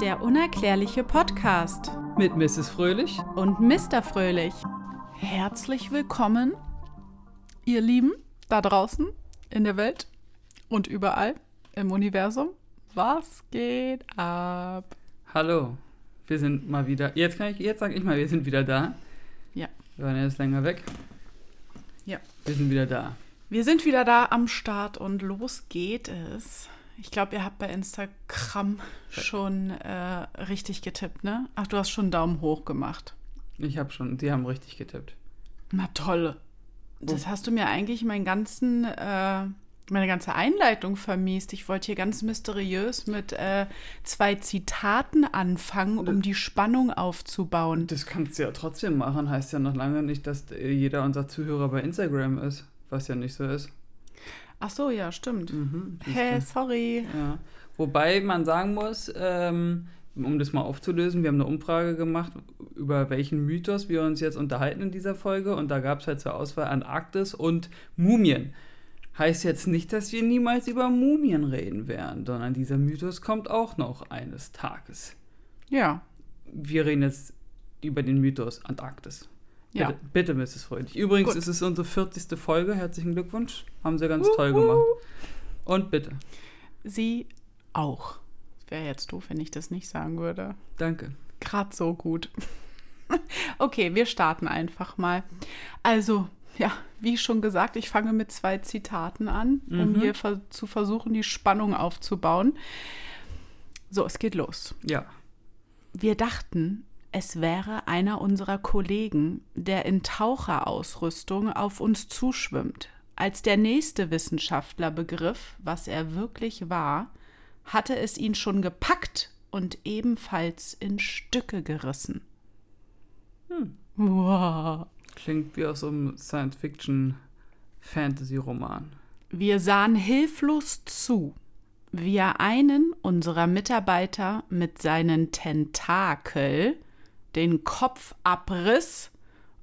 Der unerklärliche Podcast Mit Mrs. Fröhlich. und Mr. Fröhlich. Herzlich willkommen, ihr Lieben, da draußen in der Welt und überall im Universum. Was geht ab? Hallo. Wir sind mal wieder. Jetzt kann ich, jetzt sage ich mal, wir sind wieder da. Ja. Wir waren jetzt länger weg. Ja. Wir sind wieder da. Wir sind wieder da am Start und los geht es. Ich glaube, ihr habt bei Instagram schon äh, richtig getippt, ne? Ach, du hast schon einen Daumen hoch gemacht. Ich habe schon, die haben richtig getippt. Na toll. Das hast du mir eigentlich meinen ganzen, äh, meine ganze Einleitung vermiest. Ich wollte hier ganz mysteriös mit äh, zwei Zitaten anfangen, um die Spannung aufzubauen. Das kannst du ja trotzdem machen. Heißt ja noch lange nicht, dass äh, jeder unser Zuhörer bei Instagram ist. Was ja nicht so ist. Ach so, ja, stimmt. Mhm, du. sorry. Ja. Wobei man sagen muss, ähm, um das mal aufzulösen, wir haben eine Umfrage gemacht, über welchen Mythos wir uns jetzt unterhalten in dieser Folge. Und da gab es halt zur Auswahl Antarktis und Mumien. Heißt jetzt nicht, dass wir niemals über Mumien reden werden, sondern dieser Mythos kommt auch noch eines Tages. Ja, Wir reden jetzt über den Mythos Antarktis. Ja. Bitte, bitte Mrs. Fröhlich. Übrigens Gut. ist es unsere 40. Folge. Herzlichen Glückwunsch. Haben sie ganz toll gemacht. Und bitte. Sie auch. Wäre jetzt doof, wenn ich das nicht sagen würde. Danke. Gerade so gut. okay, wir starten einfach mal. Also, ja, wie schon gesagt, ich fange mit zwei Zitaten an, um Mhm. hier ver zu versuchen, die Spannung aufzubauen. So, es geht los. Ja. Wir dachten, es wäre einer unserer Kollegen, der in Taucherausrüstung auf uns zuschwimmt. Als der nächste Wissenschaftler begriff, was er wirklich war, hatte es ihn schon gepackt und ebenfalls in Stücke gerissen. Hm. Wow. Klingt wie aus einem Science-Fiction-Fantasy-Roman. Wir sahen hilflos zu, wie er einen unserer Mitarbeiter mit seinen Tentakel den Kopf abriss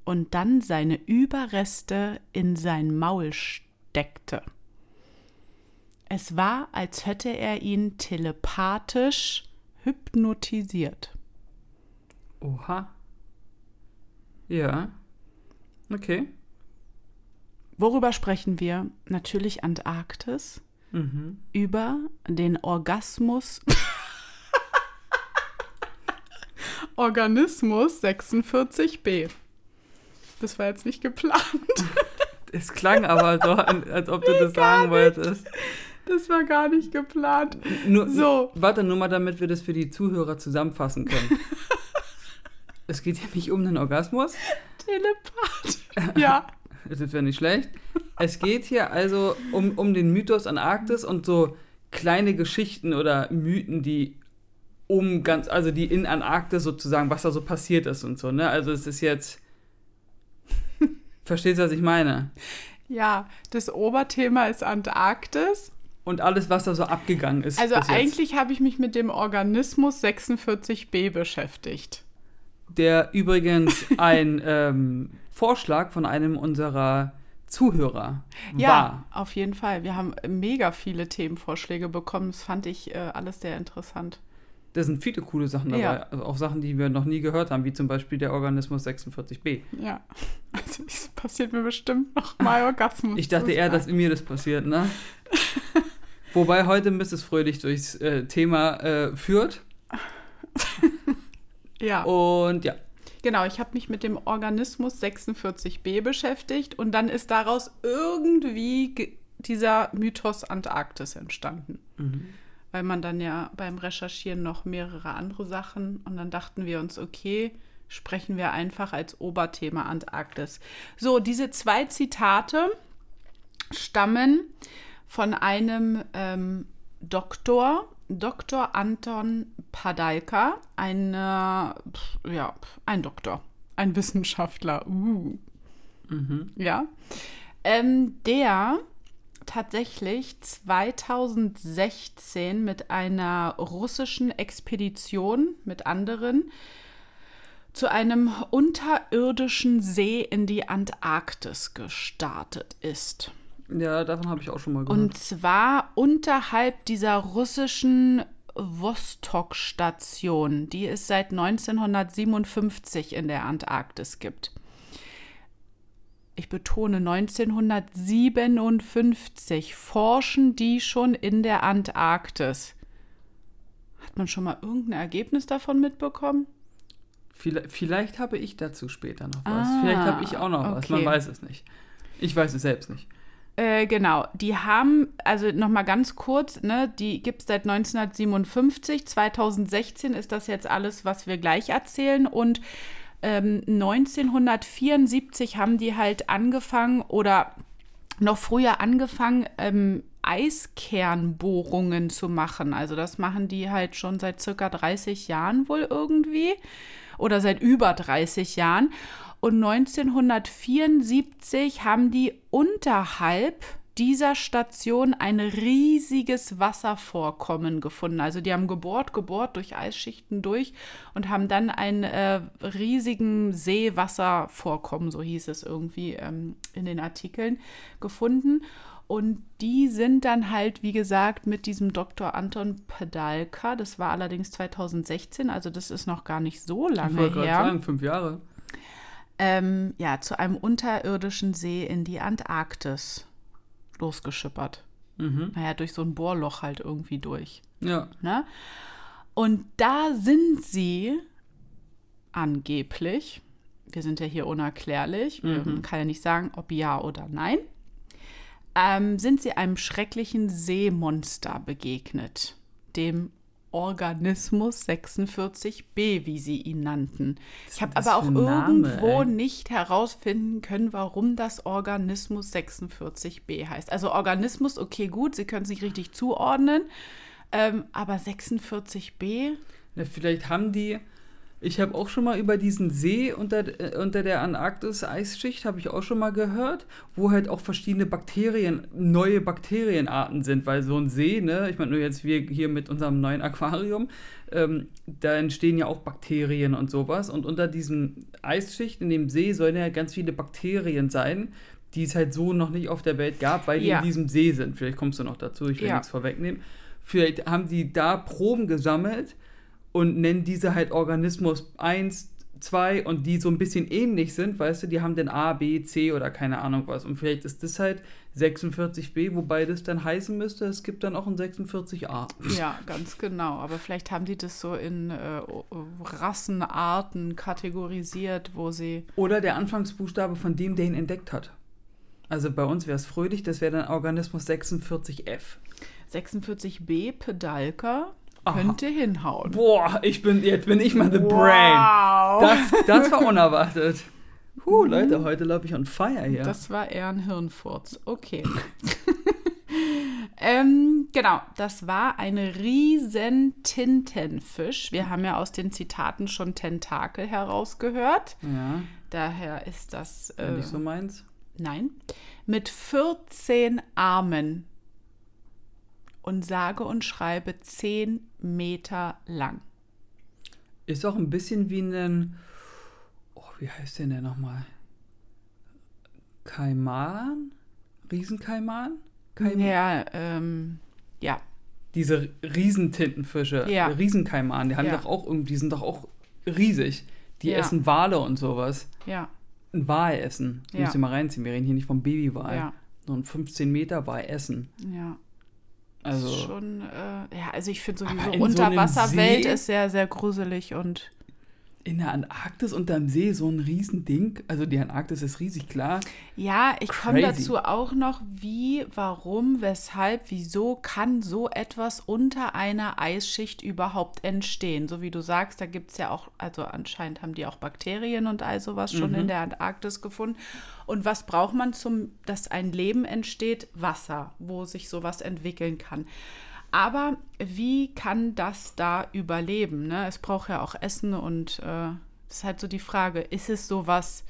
und dann seine Überreste in sein Maul steckte. Es war, als hätte er ihn telepathisch hypnotisiert. Oha. Ja. Okay. Worüber sprechen wir? Natürlich Antarktis. Mhm. über den Orgasmus. Organismus 46b. Das war jetzt nicht geplant. Es klang aber so, an- als ob du das sagen wolltest. Das war gar nicht geplant. Nur, So. Warte, nur mal, damit wir das für die Zuhörer zusammenfassen können. es geht hier nicht um den Orgasmus. Telepath. Ja. Das wäre nicht schlecht. Es geht hier also um, um den Mythos Antarktis und so kleine Geschichten oder Mythen, die um ganz, also die in Antarktis sozusagen, was da so passiert ist und so, ne? Also es ist jetzt. Verstehst du, was ich meine? Ja, das Oberthema ist Antarktis. Und alles, was da so abgegangen ist. Also eigentlich habe ich mich mit dem Organismus 46b beschäftigt. Der übrigens ein ähm, Vorschlag von einem unserer Zuhörer Ja, war. auf jeden Fall. Wir haben mega viele Themenvorschläge bekommen. Das fand ich äh, alles sehr interessant. Da sind viele coole Sachen dabei. Ja. Also auch Sachen, die wir noch nie gehört haben, wie zum Beispiel der Organismus 46b. Ja, also es passiert mir bestimmt noch mal Orgasmus. Ich dachte eher, dass mir das passiert, ne? Wobei heute Mrs. Fröhlich durchs äh, Thema äh, führt. Ja, Und ja, genau. Ich habe mich mit dem Organismus 46b beschäftigt und dann ist daraus irgendwie ge- dieser Mythos Antarktis entstanden. Weil man dann ja beim Recherchieren noch mehrere andere Sachen und dann dachten wir uns, okay, sprechen wir einfach als Oberthema Antarktis. So, diese zwei Zitate stammen von einem ähm, Doktor, Dr. Anton Padalka, ein, äh, ja, ein Doktor, ein Wissenschaftler, uh. ja, ähm, der tatsächlich 2016 mit einer russischen Expedition mit anderen zu einem unterirdischen See in die Antarktis gestartet ist. ja, davon habe ich auch schon mal gehört. Und zwar unterhalb dieser russischen Vostok-Station, die es seit 1957 in der Antarktis gibt. Ich betone 1957 forschen die schon in der Antarktis. Hat man schon mal irgendein Ergebnis davon mitbekommen? Vielleicht, vielleicht habe ich dazu später noch was. Ah, vielleicht habe ich auch noch okay. was. Man weiß es nicht. Ich weiß es selbst nicht. Äh, genau, die haben, also nochmal ganz kurz, ne, die gibt es seit 1957. 2016 ist das jetzt alles, was wir gleich erzählen. Und ähm, 1974 haben die halt angefangen oder noch früher angefangen, ähm, Eiskernbohrungen zu machen. Also das machen die halt schon seit circa 30 Jahren wohl irgendwie oder seit über 30 Jahren. Und 1974 haben die unterhalb dieser Station ein riesiges Wasservorkommen gefunden. Also die haben gebohrt, gebohrt durch Eisschichten durch und haben dann einen äh, riesigen Seewasservorkommen, so hieß es irgendwie ähm, in den Artikeln, gefunden. Und die sind dann halt, wie gesagt, mit diesem Dr. Anton Pedalka, das war allerdings 2016, also das ist noch gar nicht so lange ich her. Sagen, fünf Jahre. Ähm, ja, zu einem unterirdischen See in die Antarktis losgeschippert. Mhm. Naja, durch so ein Bohrloch halt irgendwie durch. Ja. Ne? Und da sind sie angeblich, wir sind ja hier unerklärlich, mhm. man kann ja nicht sagen, ob ja oder nein, ähm, sind sie einem schrecklichen Seemonster begegnet, dem Organismus 46b, wie sie ihn nannten. Ich habe aber auch irgendwo ey? nicht herausfinden können, warum das Organismus 46b heißt. Also Organismus, okay, gut, Sie können es nicht richtig zuordnen, ähm, aber 46b? Na, vielleicht haben die ich habe auch schon mal über diesen See unter, äh, unter der Antarktis-Eisschicht, habe ich auch schon mal gehört, wo halt auch verschiedene Bakterien, neue Bakterienarten sind, weil so ein See, ne, ich meine nur jetzt wir hier mit unserem neuen Aquarium, ähm, da entstehen ja auch Bakterien und sowas und unter diesem Eisschicht in dem See sollen ja ganz viele Bakterien sein, die es halt so noch nicht auf der Welt gab, weil die ja. in diesem See sind. Vielleicht kommst du noch dazu, ich will ja. nichts vorwegnehmen. Vielleicht haben die da Proben gesammelt, und nennen diese halt Organismus 1, 2 und die so ein bisschen ähnlich sind, weißt du, die haben den A, B, C oder keine Ahnung was. Und vielleicht ist das halt 46b, wobei das dann heißen müsste, es gibt dann auch ein 46a. Ja, ganz genau. Aber vielleicht haben die das so in äh, Rassenarten kategorisiert, wo sie. Oder der Anfangsbuchstabe von dem, der ihn entdeckt hat. Also bei uns wäre es fröhlich, das wäre dann Organismus 46f. 46b, Pedalka könnte hinhauen. Boah, ich bin, jetzt bin ich mal the wow. brain. Das, das war unerwartet. Huh, mhm. Leute, heute laufe ich on fire hier. Das war eher ein Hirnfurz. Okay. ähm, genau, das war ein riesen Tintenfisch. Wir haben ja aus den Zitaten schon Tentakel herausgehört. Ja. Daher ist das. Äh, nicht so meins? Nein. Mit 14 Armen und sage und schreibe 10 Meter lang. Ist auch ein bisschen wie ein, oh, wie heißt der denn nochmal? Kaiman? Riesenkaiman? Kaiman? Ja, ähm, ja. Diese Riesentintenfische, ja. Riesenkaiman, die haben ja. doch auch irgendwie, die sind doch auch riesig. Die ja. essen Wale und sowas. Ja. Ein Wal essen. Ja. Muss ich mal reinziehen. Wir reden hier nicht vom Babywal. Ja. So ein 15 Meter Wal essen. Ja. Also schon, äh, ja, also ich finde sowieso Unterwasserwelt so ist sehr, sehr gruselig und in der Antarktis unterm See so ein Riesending. Also die Antarktis ist riesig klar. Ja, ich komme dazu auch noch, wie, warum, weshalb, wieso kann so etwas unter einer Eisschicht überhaupt entstehen? So wie du sagst, da gibt es ja auch, also anscheinend haben die auch Bakterien und all sowas schon mhm. in der Antarktis gefunden. Und was braucht man zum, dass ein Leben entsteht? Wasser, wo sich sowas entwickeln kann. Aber wie kann das da überleben? Ne? Es braucht ja auch Essen und äh, ist halt so die Frage, ist es so was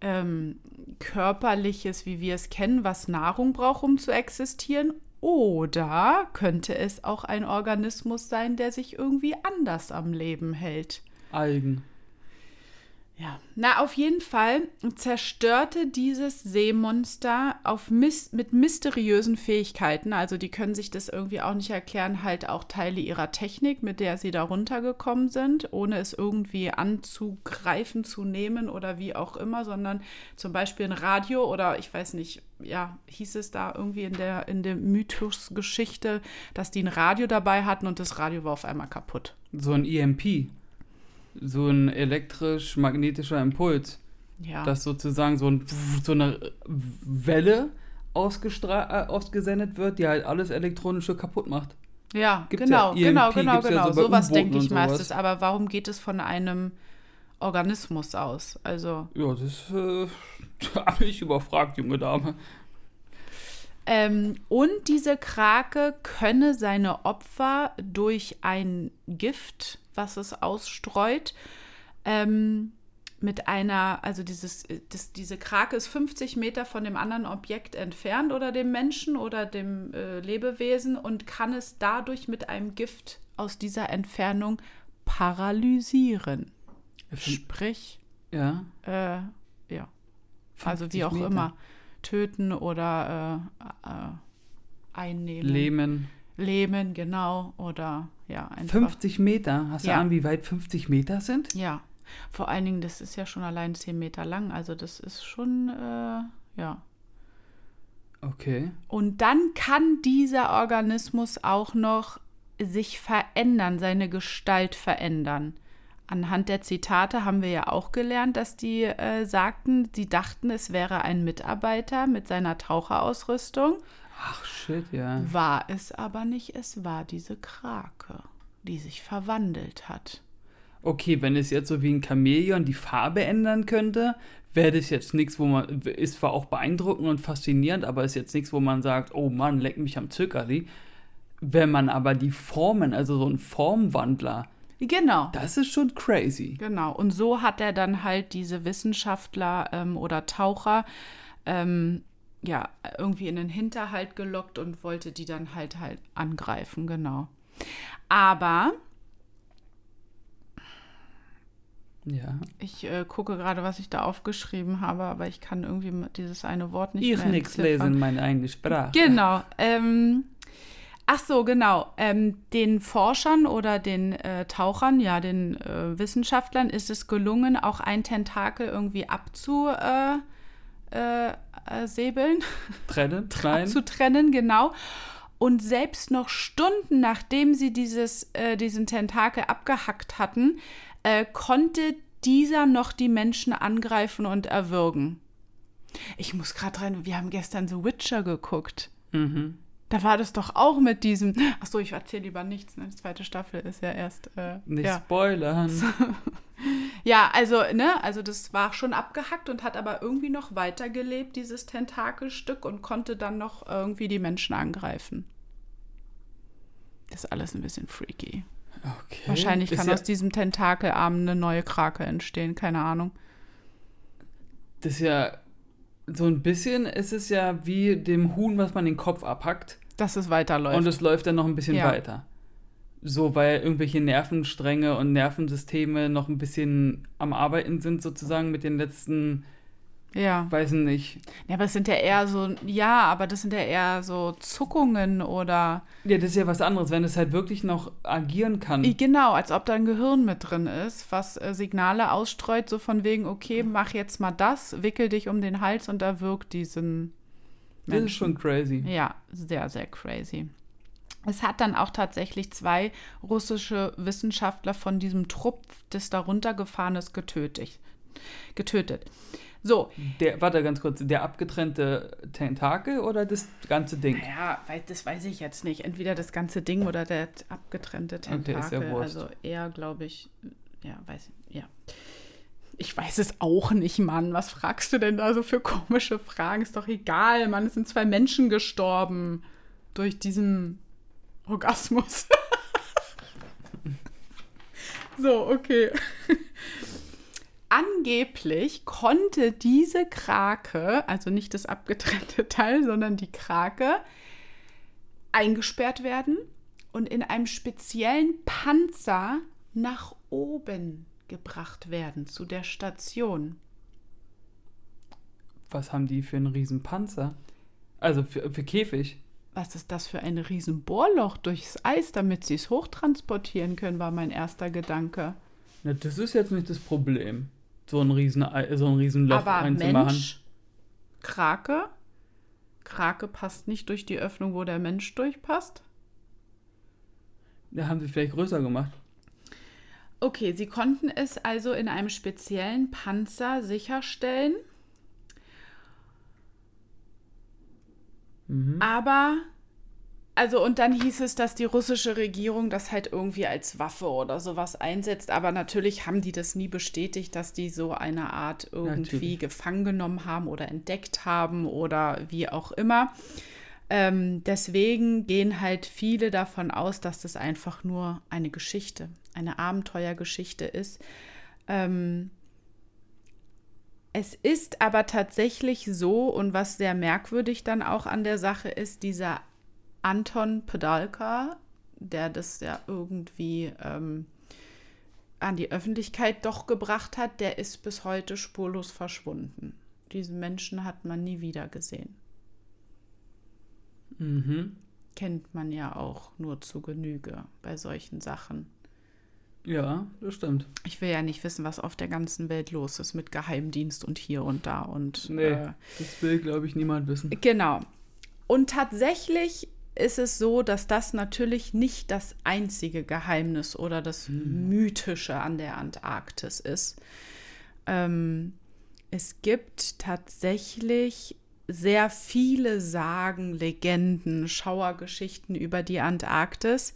ähm, Körperliches, wie wir es kennen, was Nahrung braucht, um zu existieren? Oder könnte es auch ein Organismus sein, der sich irgendwie anders am Leben hält? Algen. Ja, na auf jeden Fall zerstörte dieses Seemonster auf mis mit mysteriösen Fähigkeiten, also die können sich das irgendwie auch nicht erklären, halt auch Teile ihrer Technik, mit der sie da runtergekommen sind, ohne es irgendwie anzugreifen, zu nehmen oder wie auch immer, sondern zum Beispiel ein Radio oder ich weiß nicht, ja, hieß es da irgendwie in der, in der Mythos-Geschichte, dass die ein Radio dabei hatten und das Radio war auf einmal kaputt. So ein EMP so ein elektrisch-magnetischer Impuls. Ja. Dass sozusagen so, ein, so eine Welle äh, ausgesendet wird, die halt alles Elektronische kaputt macht. Ja, gibt's genau, ja. genau, genau, genau. Ja so sowas denke ich meistens. Aber warum geht es von einem Organismus aus? Also. Ja, das äh, habe ich überfragt, junge Dame. Ähm, und diese Krake könne seine Opfer durch ein Gift was es ausstreut. Ähm, mit einer, also dieses, das, diese Krake ist 50 Meter von dem anderen Objekt entfernt oder dem Menschen oder dem äh, Lebewesen und kann es dadurch mit einem Gift aus dieser Entfernung paralysieren. Sprich, ja. Äh, ja. Also wie auch Meter. immer. Töten oder äh, äh einnehmen. Lähmen. Lähmen, genau. Oder ja, einfach. 50 Meter? Hast du ja. Ahnung, wie weit 50 Meter sind? Ja. Vor allen Dingen, das ist ja schon allein 10 Meter lang. Also das ist schon, äh, ja. Okay. Und dann kann dieser Organismus auch noch sich verändern, seine Gestalt verändern. Anhand der Zitate haben wir ja auch gelernt, dass die äh, sagten, sie dachten, es wäre ein Mitarbeiter mit seiner Taucherausrüstung. Ach shit, ja. War es aber nicht, es war diese Krake, die sich verwandelt hat. Okay, wenn es jetzt so wie ein Chamäleon die Farbe ändern könnte, wäre das jetzt nichts, wo man, ist zwar auch beeindruckend und faszinierend, aber ist jetzt nichts, wo man sagt, oh Mann, leck mich am Zöckerli. Wenn man aber die Formen, also so ein Formwandler, Genau. Das ist schon crazy. Genau. Und so hat er dann halt diese Wissenschaftler ähm, oder Taucher ähm, ja, irgendwie in den Hinterhalt gelockt und wollte die dann halt halt angreifen, genau. Aber ja. Ich äh, gucke gerade, was ich da aufgeschrieben habe, aber ich kann irgendwie dieses eine Wort nicht ich mehr nichts lesen, meine eigene Sprache. Genau. Ähm, ach so, genau. Ähm, den Forschern oder den äh, Tauchern, ja, den äh, Wissenschaftlern ist es gelungen, auch ein Tentakel irgendwie abzu äh, säbeln. Trennen, trennen. zu trennen, genau. Und selbst noch Stunden nachdem sie dieses, äh, diesen Tentakel abgehackt hatten, äh, konnte dieser noch die Menschen angreifen und erwürgen. Ich muss gerade rein, wir haben gestern The Witcher geguckt. Mhm. Da war das doch auch mit diesem. Achso, ich erzähle lieber nichts. Ne? Die zweite Staffel ist ja erst. Äh, Nicht ja. spoilern. ja, also, ne, also das war schon abgehackt und hat aber irgendwie noch weitergelebt, dieses Tentakelstück, und konnte dann noch irgendwie die Menschen angreifen. Das ist alles ein bisschen freaky. Okay. Wahrscheinlich kann ja aus diesem Tentakelarm eine neue Krake entstehen, keine Ahnung. Das ist ja so ein bisschen ist es ja wie dem Huhn, was man den Kopf abhackt. Dass es weiterläuft. Und es läuft dann noch ein bisschen ja. weiter. So, weil irgendwelche Nervenstränge und Nervensysteme noch ein bisschen am Arbeiten sind, sozusagen mit den letzten ja. Weiß nicht. Ja, aber es sind ja eher so, ja, aber das sind ja eher so Zuckungen oder. Ja, das ist ja was anderes, wenn es halt wirklich noch agieren kann. Genau, als ob da ein Gehirn mit drin ist, was äh, Signale ausstreut, so von wegen, okay, mach jetzt mal das, wickel dich um den Hals und da wirkt diesen. Menschen. Das ist schon crazy. Ja, sehr, sehr crazy. Es hat dann auch tatsächlich zwei russische Wissenschaftler von diesem Trupp des darunter gefahren ist getötet. getötet. So. Der, warte ganz kurz, der abgetrennte Tentakel oder das ganze Ding? Ja, das weiß ich jetzt nicht. Entweder das ganze Ding oder der abgetrennte Tentakel. Okay, ist ja Wurst. Also eher, glaube ich, ja, weiß ich, ja. Ich weiß es auch nicht, Mann. Was fragst du denn da so für komische Fragen? Ist doch egal, Mann. Es sind zwei Menschen gestorben durch diesen Orgasmus. so, okay angeblich konnte diese Krake, also nicht das abgetrennte Teil, sondern die Krake, eingesperrt werden und in einem speziellen Panzer nach oben gebracht werden zu der Station. Was haben die für einen riesen Panzer? Also für, für Käfig. Was ist das für ein riesen Bohrloch durchs Eis, damit sie es hochtransportieren können, war mein erster Gedanke. Na, das ist jetzt nicht das Problem, so ein riesen, so ein riesen Loch Aber reinzumachen. Mensch, Krake? Krake passt nicht durch die Öffnung, wo der Mensch durchpasst? Da haben sie vielleicht größer gemacht. Okay, sie konnten es also in einem speziellen Panzer sicherstellen. Aber, also und dann hieß es, dass die russische Regierung das halt irgendwie als Waffe oder sowas einsetzt. Aber natürlich haben die das nie bestätigt, dass die so eine Art irgendwie Natürlich. gefangen genommen haben oder entdeckt haben oder wie auch immer. Ähm, deswegen gehen halt viele davon aus, dass das einfach nur eine Geschichte, eine Abenteuergeschichte ist. Ähm, es ist aber tatsächlich so, und was sehr merkwürdig dann auch an der Sache ist, dieser Anton Pedalka, der das ja irgendwie ähm, an die Öffentlichkeit doch gebracht hat, der ist bis heute spurlos verschwunden. Diesen Menschen hat man nie wieder gesehen. Mhm. Kennt man ja auch nur zu Genüge bei solchen Sachen. Ja, das stimmt. Ich will ja nicht wissen, was auf der ganzen Welt los ist mit Geheimdienst und hier und da und Nee, äh, das will, glaube ich, niemand wissen. Genau. Und tatsächlich ist es so, dass das natürlich nicht das einzige Geheimnis oder das Mythische an der Antarktis ist. Ähm, es gibt tatsächlich sehr viele Sagen, Legenden, Schauergeschichten über die Antarktis.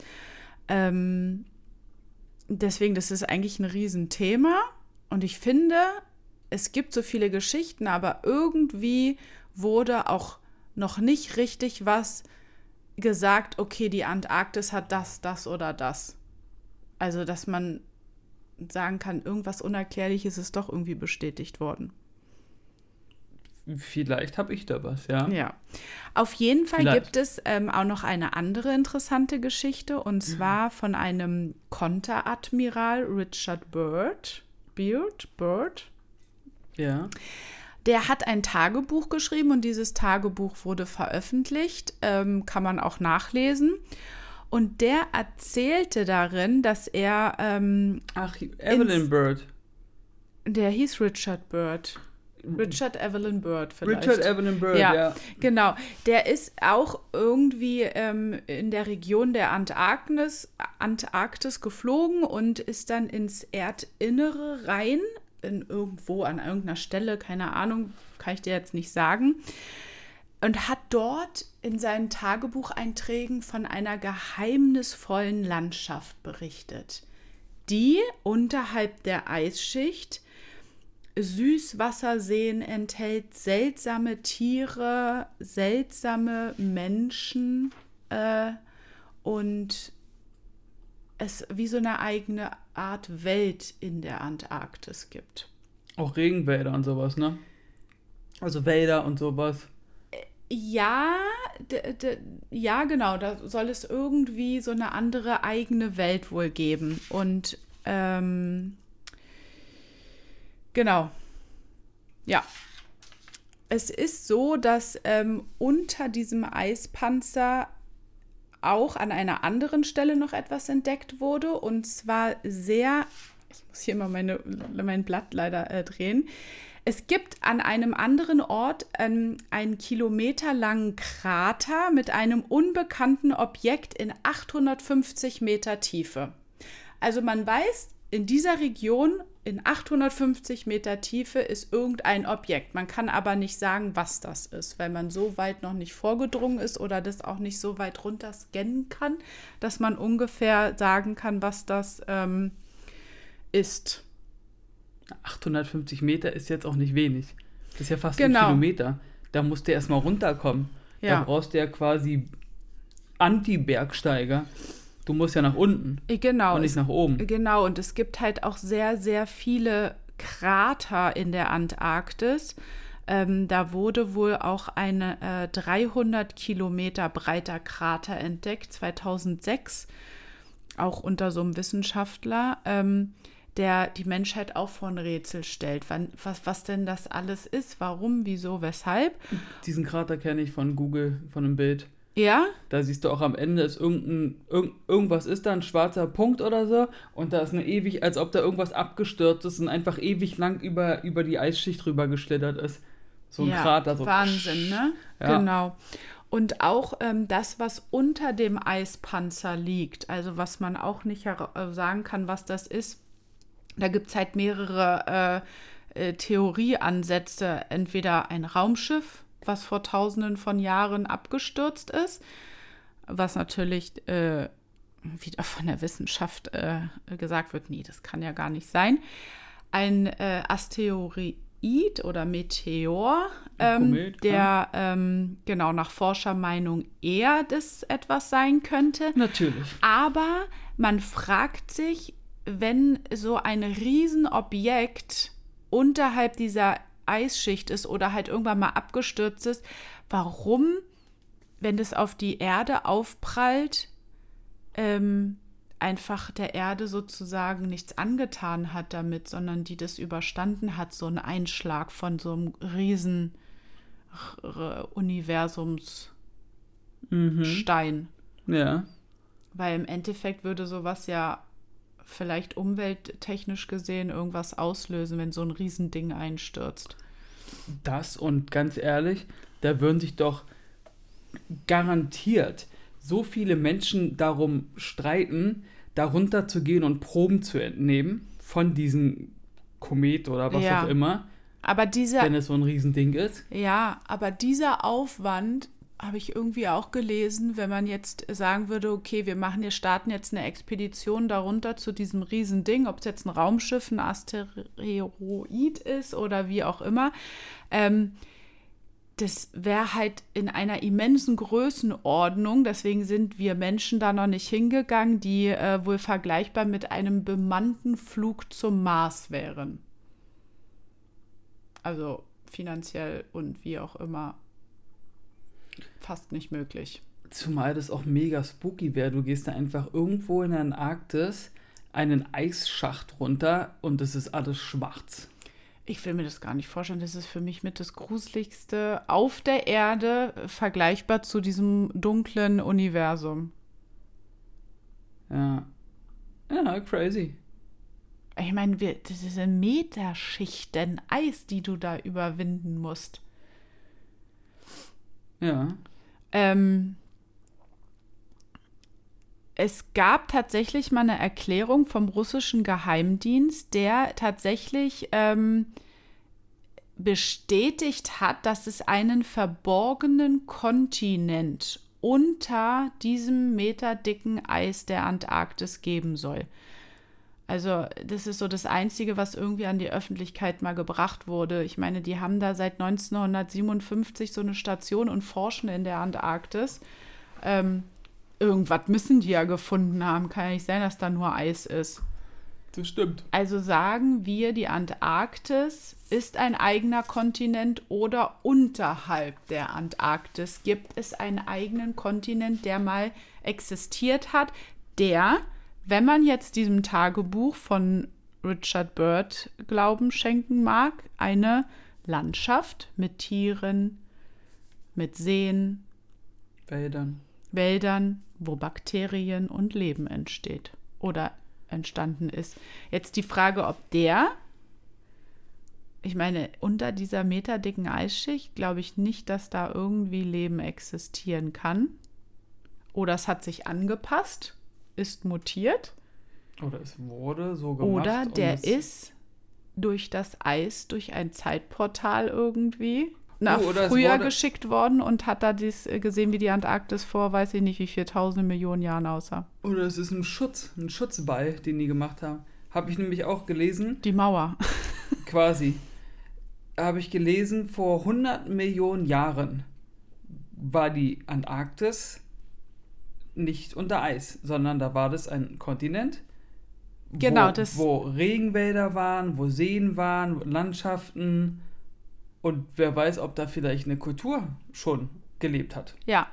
Ähm, deswegen, das ist eigentlich ein Riesenthema. Und ich finde, es gibt so viele Geschichten, aber irgendwie wurde auch noch nicht richtig was gesagt, okay, die Antarktis hat das, das oder das. Also, dass man sagen kann, irgendwas Unerklärliches ist doch irgendwie bestätigt worden. Vielleicht habe ich da was, ja. Ja. Auf jeden Fall Vielleicht. gibt es ähm, auch noch eine andere interessante Geschichte und zwar von einem Konteradmiral Richard Byrd. Beard? Bird? Ja. Der hat ein Tagebuch geschrieben und dieses Tagebuch wurde veröffentlicht, ähm, kann man auch nachlesen. Und der erzählte darin, dass er, ähm, Ach, Evelyn Bird. der hieß Richard Bird. Richard Evelyn Bird vielleicht. Richard Evelyn Bird, Ja. ja. Genau, der ist auch irgendwie ähm, in der Region der Antarktis, Antarktis geflogen und ist dann ins Erdinnere rein, in irgendwo an irgendeiner Stelle, keine Ahnung, kann ich dir jetzt nicht sagen, und hat dort in seinen Tagebucheinträgen von einer geheimnisvollen Landschaft berichtet, die unterhalb der Eisschicht Süßwasserseen enthält seltsame Tiere, seltsame Menschen äh, und es wie so eine eigene Art Welt in der Antarktis gibt. Auch Regenwälder und sowas, ne? Also Wälder und sowas. Ja, d- d- ja, genau. Da soll es irgendwie so eine andere eigene Welt wohl geben. Und ähm, genau. Ja. Es ist so, dass ähm, unter diesem Eispanzer auch an einer anderen Stelle noch etwas entdeckt wurde. Und zwar sehr, ich muss hier mal meine, mein Blatt leider äh, drehen. Es gibt an einem anderen Ort ähm, einen kilometerlangen Krater mit einem unbekannten Objekt in 850 Meter Tiefe. Also man weiß, in dieser Region in 850 Meter Tiefe ist irgendein Objekt. Man kann aber nicht sagen, was das ist, weil man so weit noch nicht vorgedrungen ist oder das auch nicht so weit runter scannen kann, dass man ungefähr sagen kann, was das ähm, ist. 850 Meter ist jetzt auch nicht wenig. Das ist ja fast Genau. ein Kilometer. Da musst du erstmal runterkommen. Ja. Da brauchst du ja quasi Anti-Bergsteiger. Du musst ja nach unten Genau. und nicht nach oben. Genau, und es gibt halt auch sehr, sehr viele Krater in der Antarktis. Ähm, da wurde wohl auch ein äh, 300 Kilometer breiter Krater entdeckt, 2006, auch unter so einem Wissenschaftler. Ähm, der die Menschheit auch vor ein Rätsel stellt. Wann, was, was denn das alles ist, warum, wieso, weshalb. Diesen Krater kenne ich von Google, von einem Bild. Ja? Da siehst du auch am Ende, ist irgendein, irg irgendwas ist da, ein schwarzer Punkt oder so. Und da ist eine ewig, als ob da irgendwas abgestürzt ist und einfach ewig lang über, über die Eisschicht rüber geschlittert ist. So ein ja, Krater. So Wahnsinn, ne? Ja. Genau. Und auch ähm, das, was unter dem Eispanzer liegt, also was man auch nicht äh, sagen kann, was das ist, da gibt es halt mehrere äh, äh, Theorieansätze. Entweder ein Raumschiff, was vor tausenden von Jahren abgestürzt ist, was natürlich äh, wieder von der Wissenschaft äh, gesagt wird, nee, das kann ja gar nicht sein. Ein äh, Asteroid oder Meteor, ähm, Komet, der ja. ähm, genau nach Forschermeinung eher das etwas sein könnte. Natürlich. Aber man fragt sich, wenn so ein Riesenobjekt unterhalb dieser Eisschicht ist oder halt irgendwann mal abgestürzt ist, warum, wenn das auf die Erde aufprallt, ähm, einfach der Erde sozusagen nichts angetan hat damit, sondern die das überstanden hat, so ein Einschlag von so einem riesen Universumsstein. Mhm. Ja. Weil im Endeffekt würde sowas ja vielleicht umwelttechnisch gesehen irgendwas auslösen, wenn so ein Riesending einstürzt. Das und ganz ehrlich, da würden sich doch garantiert so viele Menschen darum streiten, darunter zu gehen und Proben zu entnehmen von diesem Komet oder was Ja. auch immer, Aber dieser, wenn es so ein Riesending ist. ja, aber dieser Aufwand habe ich irgendwie auch gelesen, wenn man jetzt sagen würde, okay, wir machen, wir starten jetzt eine Expedition darunter zu diesem Riesending, ob es jetzt ein Raumschiff, ein Asteroid ist oder wie auch immer. Ähm, das wäre halt in einer immensen Größenordnung, deswegen sind wir Menschen da noch nicht hingegangen, die äh, wohl vergleichbar mit einem bemannten Flug zum Mars wären. Also finanziell und wie auch immer fast nicht möglich. Zumal das auch mega spooky wäre. Du gehst da einfach irgendwo in der Antarktis einen Eisschacht runter und es ist alles schwarz. Ich will mir das gar nicht vorstellen. Das ist für mich mit das Gruseligste auf der Erde, vergleichbar zu diesem dunklen Universum. Ja. Ja, crazy. Ich meine, wir, das sind Meterschichten Eis, die du da überwinden musst. Ja. Ähm, es gab tatsächlich mal eine Erklärung vom russischen Geheimdienst, der tatsächlich ähm, bestätigt hat, dass es einen verborgenen Kontinent unter diesem meterdicken Eis der Antarktis geben soll. Also das ist so das Einzige, was irgendwie an die Öffentlichkeit mal gebracht wurde. Ich meine, die haben da seit 1957 so eine Station und forschen in der Antarktis. Ähm, irgendwas müssen die ja gefunden haben. Kann ja nicht sein, dass da nur Eis ist. Das stimmt. Also sagen wir, die Antarktis ist ein eigener Kontinent oder unterhalb der Antarktis gibt es einen eigenen Kontinent, der mal existiert hat, der, wenn man jetzt diesem Tagebuch von Richard Byrd Glauben schenken mag, eine Landschaft mit Tieren, mit Seen, Wäldern. Wäldern, wo Bakterien und Leben entsteht oder entstanden ist. Jetzt die Frage, ob der, ich meine, unter dieser meterdicken Eisschicht glaube ich nicht, dass da irgendwie Leben existieren kann. Oder es hat sich angepasst, ist mutiert. Oder es wurde so gemacht. Oder der ist durch das Eis, durch ein Zeitportal irgendwie nach Oh, früher geschickt worden und hat da dies äh, gesehen, wie die Antarktis vor, weiß ich nicht, wie viel tausende Millionen Jahren aussah. Oder es ist ein Schutz, ein Schutzball, den die gemacht haben. Habe ich nämlich auch gelesen, Die Mauer. quasi. Habe ich gelesen, vor 100 Millionen Jahren war die Antarktis nicht unter Eis, sondern da war das ein Kontinent. Genau, wo, das- Wo Regenwälder waren, wo Seen waren, Landschaften. Und wer weiß, ob da vielleicht eine Kultur schon gelebt hat. Ja.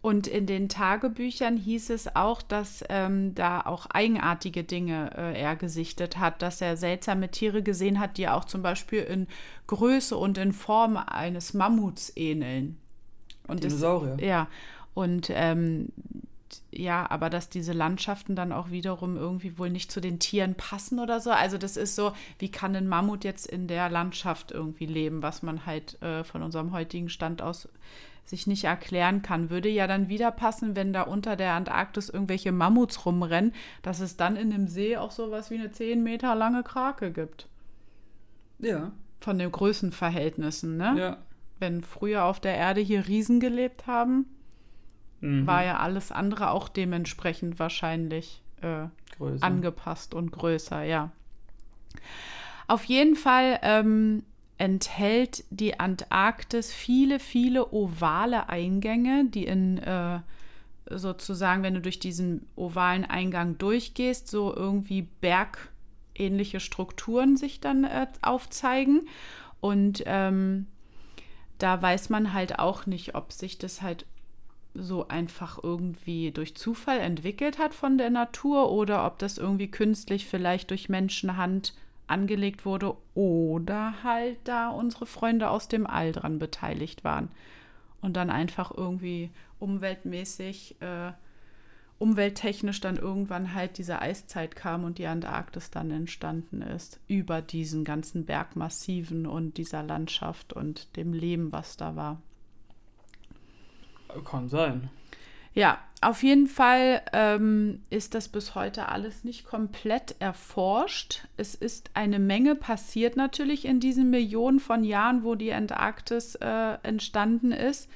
Und in den Tagebüchern hieß es auch, dass ähm, da auch eigenartige Dinge äh, er gesichtet hat, dass er seltsame Tiere gesehen hat, die auch zum Beispiel in Größe und in Form eines Mammuts ähneln. Und Dinosaurier. Das, ja, und ähm, ja, aber dass diese Landschaften dann auch wiederum irgendwie wohl nicht zu den Tieren passen oder so. Also das ist so, wie kann ein Mammut jetzt in der Landschaft irgendwie leben, was man halt äh, von unserem heutigen Stand aus sich nicht erklären kann, würde ja dann wieder passen, wenn da unter der Antarktis irgendwelche Mammuts rumrennen, dass es dann in dem See auch sowas wie eine 10 Meter lange Krake gibt. Ja. Von den Größenverhältnissen, ne? Ja. Wenn früher auf der Erde hier Riesen gelebt haben, mhm. war ja alles andere auch dementsprechend wahrscheinlich äh, angepasst und größer, ja. Auf jeden Fall ähm, enthält die Antarktis viele, viele ovale Eingänge, die in äh, sozusagen, wenn du durch diesen ovalen Eingang durchgehst, so irgendwie bergähnliche Strukturen sich dann äh, aufzeigen. Und ähm, da weiß man halt auch nicht, ob sich das halt so einfach irgendwie durch Zufall entwickelt hat von der Natur oder ob das irgendwie künstlich vielleicht durch Menschenhand angelegt wurde oder halt da unsere Freunde aus dem All dran beteiligt waren und dann einfach irgendwie umweltmäßig, äh, umwelttechnisch dann irgendwann halt diese Eiszeit kam und die Antarktis dann entstanden ist über diesen ganzen Bergmassiven und dieser Landschaft und dem Leben, was da war. Kann sein. Ja, auf jeden Fall ähm, ist das bis heute alles nicht komplett erforscht. Es ist eine Menge passiert natürlich in diesen Millionen von Jahren, wo die Antarktis äh, entstanden ist.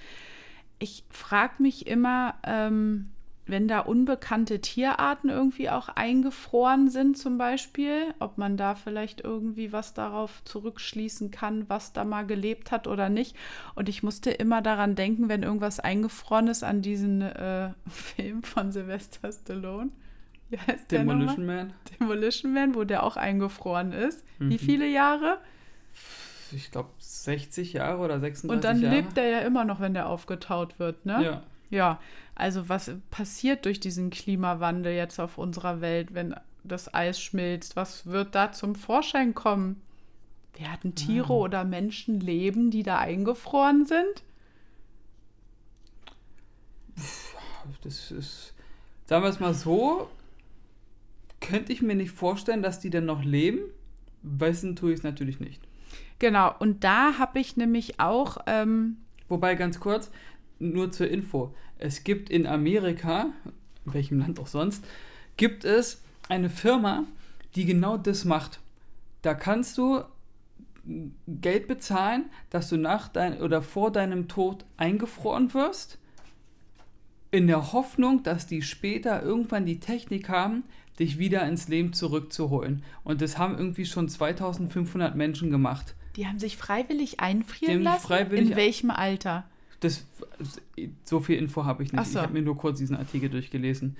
Ich frage mich immer, ähm, wenn da unbekannte Tierarten irgendwie auch eingefroren sind, zum Beispiel, ob man da vielleicht irgendwie was darauf zurückschließen kann, was da mal gelebt hat oder nicht. Und ich musste immer daran denken, wenn irgendwas eingefroren ist, an diesen äh, Film von Sylvester Stallone. Wie heißt Demolition der Man. Demolition Man, wo der auch eingefroren ist. Mhm. Wie viele Jahre? Ich glaube 60 Jahre oder 36 Jahre. Und dann Jahre. lebt er ja immer noch, wenn der aufgetaut wird, ne? Ja. Ja, also was passiert durch diesen Klimawandel jetzt auf unserer Welt, wenn das Eis schmilzt? Was wird da zum Vorschein kommen? Werden Tiere ja. oder Menschen leben, die da eingefroren sind? Das ist, sagen wir es mal so, könnte ich mir nicht vorstellen, dass die denn noch leben. Wissen tue ich es natürlich nicht. Genau, und da habe ich nämlich auch. Ähm, Wobei ganz kurz, nur zur Info. Es gibt in Amerika, in welchem Land auch sonst, gibt es eine Firma, die genau das macht. Da kannst du Geld bezahlen, dass du nach dein oder vor deinem Tod eingefroren wirst, in der Hoffnung, dass die später irgendwann die Technik haben, dich wieder ins Leben zurückzuholen. Und das haben irgendwie schon 2500 Menschen gemacht. Die haben sich freiwillig einfrieren lassen? Freiwillig in welchem Alter? Das, so viel Info habe ich nicht. So. Ich habe mir nur kurz diesen Artikel durchgelesen.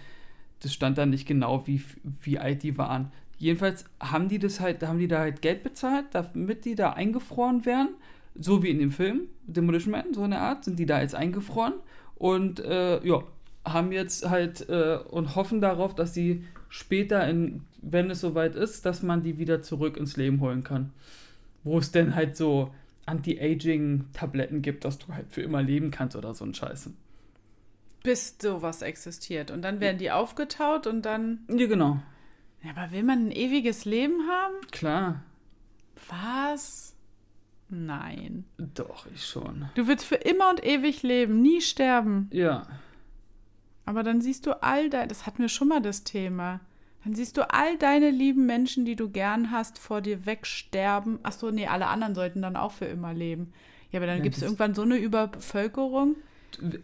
Das stand da nicht genau, wie, wie alt die waren. Jedenfalls haben die das halt, haben die da halt Geld bezahlt, damit die da eingefroren werden. So wie in dem Film Demolition Man, so eine Art, sind die da jetzt eingefroren und äh, ja, haben jetzt halt äh, und hoffen darauf, dass sie später, in, wenn es soweit ist, dass man die wieder zurück ins Leben holen kann. Wo es denn halt so Anti-Aging-Tabletten gibt, dass du halt für immer leben kannst oder so ein Scheiße. Bis sowas existiert. Und dann werden die aufgetaut und dann. Ja, genau. Ja, aber will man ein ewiges Leben haben? Klar. Was? Nein. Doch, ich schon. Du willst für immer und ewig leben, nie sterben. Ja. Aber dann siehst du all dein. Das hatten wir schon mal das Thema. Dann siehst du all deine lieben Menschen, die du gern hast, vor dir wegsterben. Achso, nee, alle anderen sollten dann auch für immer leben. Ja, aber dann ja, gibt es irgendwann so eine Überbevölkerung.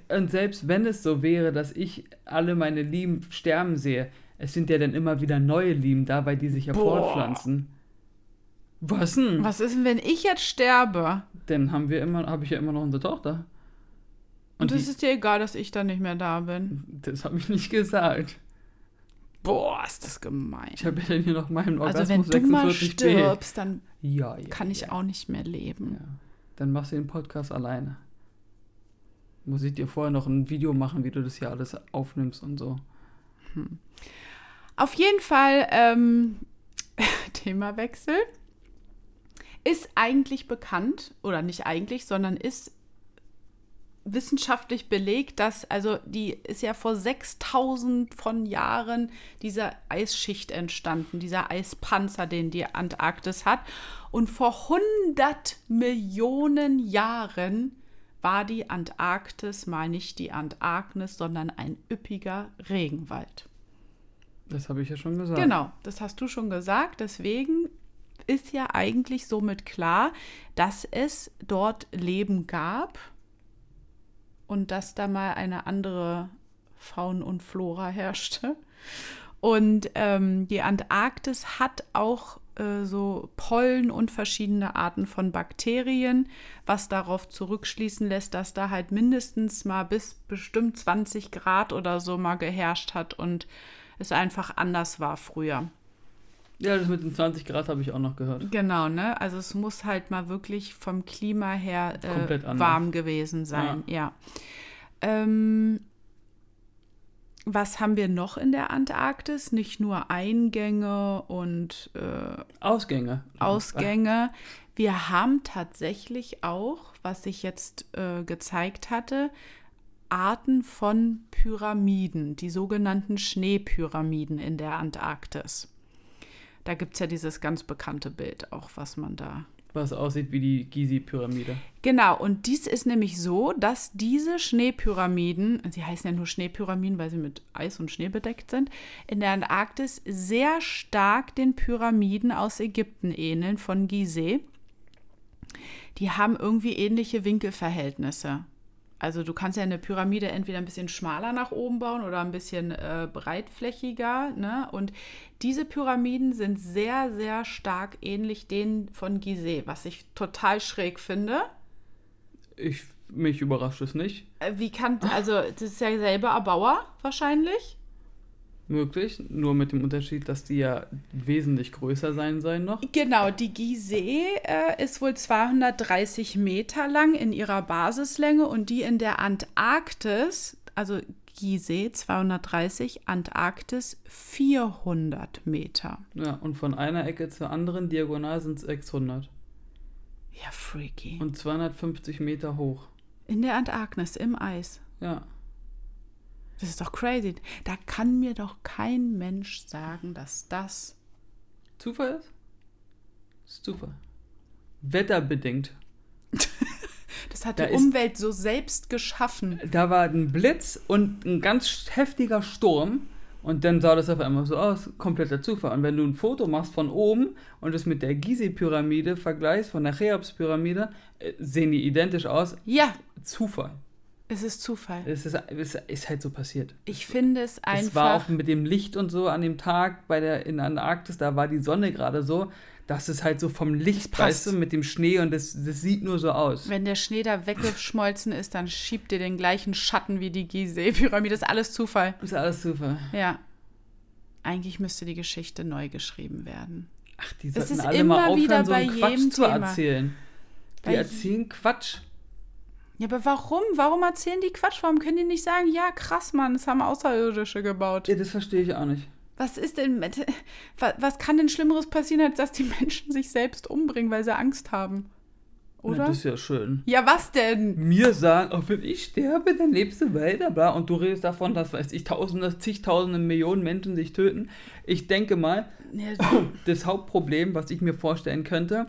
Und selbst wenn es so wäre, dass ich alle meine Lieben sterben sehe, es sind ja dann immer wieder neue Lieben da, weil die sich ja Boah. fortpflanzen. Was denn? Was ist denn, wenn ich jetzt sterbe? Dann haben wir immer, habe ich ja immer noch unsere Tochter. Und, Und es ist dir egal, dass ich dann nicht mehr da bin. Das habe ich nicht gesagt. Boah, ist das gemein. Ich habe ja hier noch meinen Orgasmus Also wenn du mal stirbst, dann ja, ja, kann ich auch nicht mehr leben. Dann machst du den Podcast alleine. Muss ich dir vorher noch ein Video machen, wie du das hier alles aufnimmst und so. Hm. Auf jeden Fall, ähm, Themawechsel, ist eigentlich bekannt, oder nicht eigentlich, sondern ist wissenschaftlich belegt, dass also die ist ja vor 6000 von Jahren diese Eisschicht entstanden, dieser Eispanzer, den die Antarktis hat und vor 100 Millionen Jahren war die Antarktis mal nicht die Antarktis, sondern ein üppiger Regenwald. Das habe ich ja schon gesagt. Genau, das hast du schon gesagt. Deswegen ist ja eigentlich somit klar, dass es dort Leben gab und dass da mal eine andere Faun und Flora herrschte. Und ähm, die Antarktis hat auch äh, so Pollen und verschiedene Arten von Bakterien, was darauf zurückschließen lässt, dass da halt mindestens mal bis bestimmt 20 Grad oder so mal geherrscht hat und es einfach anders war früher. Ja, das mit den 20 Grad habe ich auch noch gehört. Genau, ne? Also es muss halt mal wirklich vom Klima her äh, warm gewesen sein, ja. ja. Ähm, was haben wir noch in der Antarktis? Nicht nur Eingänge und äh, Ausgänge. Ausgänge. Wir haben tatsächlich auch, was ich jetzt äh, gezeigt hatte, Arten von Pyramiden, die sogenannten Schneepyramiden in der Antarktis. Da gibt es ja dieses ganz bekannte Bild auch, was man da was aussieht wie die Gizi-Pyramide. Genau, und dies ist nämlich so, dass diese Schneepyramiden, sie heißen ja nur Schneepyramiden, weil sie mit Eis und Schnee bedeckt sind, in der Antarktis sehr stark den Pyramiden aus Ägypten ähneln, von Gizeh. Die haben irgendwie ähnliche Winkelverhältnisse. Also du kannst ja eine Pyramide entweder ein bisschen schmaler nach oben bauen oder ein bisschen äh, breitflächiger. Ne? Und diese Pyramiden sind sehr, sehr stark ähnlich denen von Gizeh, was ich total schräg finde. Ich, mich überrascht es nicht. Äh, wie kann, also das ist ja selber Erbauer wahrscheinlich möglich, nur mit dem Unterschied, dass die ja wesentlich größer sein sollen noch. Genau, die Gizeh äh, ist wohl 230 Meter lang in ihrer Basislänge und die in der Antarktis, also Gizeh 230, Antarktis 400 Meter. Ja, und von einer Ecke zur anderen diagonal sind es 600. Ja, freaky. Und 250 Meter hoch. In der Antarktis, im Eis. Ja. Das ist doch crazy. Da kann mir doch kein Mensch sagen, dass das Zufall ist. Das ist Zufall. Wetterbedingt. das hat da die Umwelt so selbst geschaffen. Da war ein Blitz und ein ganz heftiger Sturm. Und dann sah das auf einmal so aus, kompletter Zufall. Und wenn du ein Foto machst von oben und es mit der Gizeh-Pyramide vergleichst, von der Cheops-Pyramide, äh, sehen die identisch aus. Ja. Zufall. Es ist Zufall. Es ist, es ist halt so passiert. Ich finde es einfach. Es war auch mit dem Licht und so an dem Tag bei der in Antarktis, da war die Sonne gerade so, dass es halt so vom Licht passt, weißt du, mit dem Schnee und das, das sieht nur so aus. Wenn der Schnee da weggeschmolzen ist, dann schiebt ihr den gleichen Schatten wie die Gizeh-Pyramide. Das ist alles Zufall. Das ist alles Zufall. Ja. Eigentlich müsste die Geschichte neu geschrieben werden. Ach, die sollten alle mal aufhören, so einen Quatsch zu erzählen. Die bei erzählen Quatsch. Ja, aber warum? Warum erzählen die Quatsch? Warum können die nicht sagen, ja, krass, Mann, das haben Außerirdische gebaut? Ja, das verstehe ich auch nicht. Was ist denn, mit, was kann denn Schlimmeres passieren, als dass die Menschen sich selbst umbringen, weil sie Angst haben? Oder? Ja, das ist ja schön. Ja, was denn? Mir sagen, auch wenn ich sterbe, dann lebst du weiter, bla. Und du redest davon, dass, weiß ich, tausende, zigtausende Millionen Menschen sich töten. Ich denke mal, ja, das Hauptproblem, was ich mir vorstellen könnte,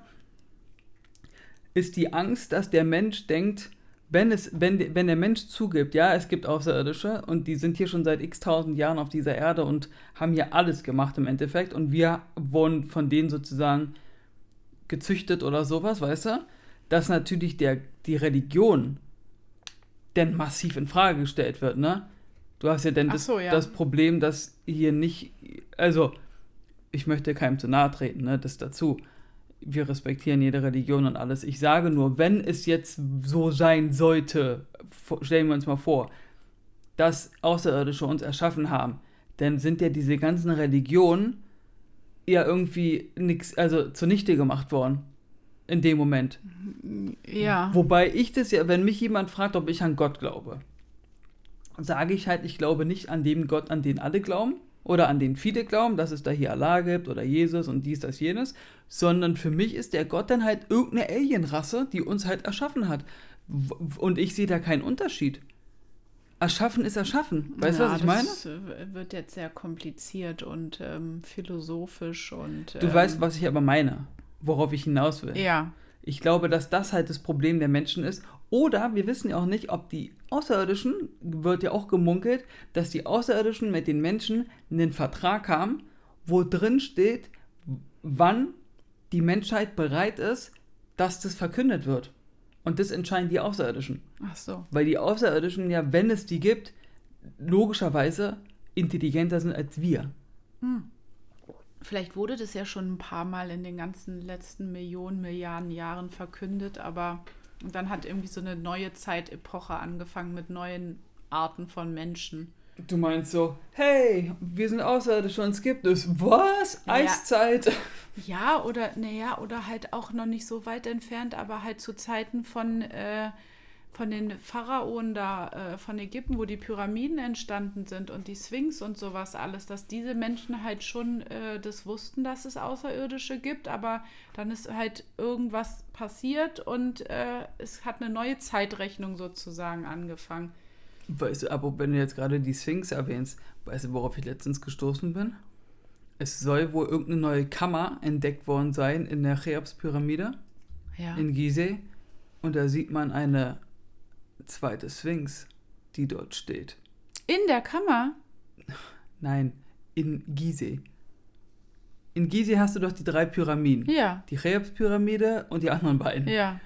ist die Angst, dass der Mensch denkt, wenn, es, wenn, wenn der Mensch zugibt, ja, es gibt Außerirdische und die sind hier schon seit x tausend Jahren auf dieser Erde und haben hier alles gemacht im Endeffekt und wir wurden von denen sozusagen gezüchtet oder sowas, weißt du, dass natürlich der, die Religion denn massiv in Frage gestellt wird, ne? Du hast ja denn das, so, ja. das Problem, dass hier nicht, also ich möchte keinem zu nahe treten, ne, das dazu wir respektieren jede Religion und alles. Ich sage nur, wenn es jetzt so sein sollte, stellen wir uns mal vor, dass Außerirdische uns erschaffen haben, dann sind ja diese ganzen Religionen ja irgendwie nichts, also zunichte gemacht worden. in dem Moment. Ja. Wobei ich das ja, wenn mich jemand fragt, ob ich an Gott glaube, sage ich halt, ich glaube nicht an den Gott, an den alle glauben oder an den viele glauben, dass es da hier Allah gibt oder Jesus und dies, das, jenes, sondern für mich ist der Gott dann halt irgendeine Alienrasse, die uns halt erschaffen hat. Und ich sehe da keinen Unterschied. Erschaffen ist erschaffen. Weißt du, ja, was ich meine? Das wird jetzt sehr kompliziert und ähm, philosophisch und. Du ähm, weißt, was ich aber meine, worauf ich hinaus will. Ja. Ich glaube, dass das halt das Problem der Menschen ist. Oder wir wissen ja auch nicht, ob die Außerirdischen, wird ja auch gemunkelt, dass die Außerirdischen mit den Menschen einen Vertrag haben, wo drin steht, wann die Menschheit bereit ist, dass das verkündet wird. Und das entscheiden die Außerirdischen. Ach so. Weil die Außerirdischen ja, wenn es die gibt, logischerweise intelligenter sind als wir. Vielleicht wurde das ja schon ein paar Mal in den ganzen letzten Millionen, Milliarden Jahren verkündet, aber dann hat irgendwie so eine neue Zeitepoche angefangen mit neuen Arten von Menschen. Du meinst so, hey, wir sind Außerirdische und es gibt es. Was? Ja. Eiszeit? Ja, oder, naja, oder halt auch noch nicht so weit entfernt, aber halt zu Zeiten von, äh, von den Pharaonen da, äh, von Ägypten, wo die Pyramiden entstanden sind und die Sphinx und sowas alles, dass diese Menschen halt schon äh, das wussten, dass es Außerirdische gibt, aber dann ist halt irgendwas passiert und äh, es hat eine neue Zeitrechnung sozusagen angefangen. Weißt du, aber wenn du jetzt gerade die Sphinx erwähnst, weißt du, worauf ich letztens gestoßen bin? Es soll wohl irgendeine neue Kammer entdeckt worden sein in der Cheops-Pyramide Ja. in Gizeh. Und da sieht man eine zweite Sphinx, die dort steht. In der Kammer? Nein, in Gizeh. In Gizeh hast du doch die drei Pyramiden. Ja. Die Cheops-Pyramide und die anderen beiden. Ja.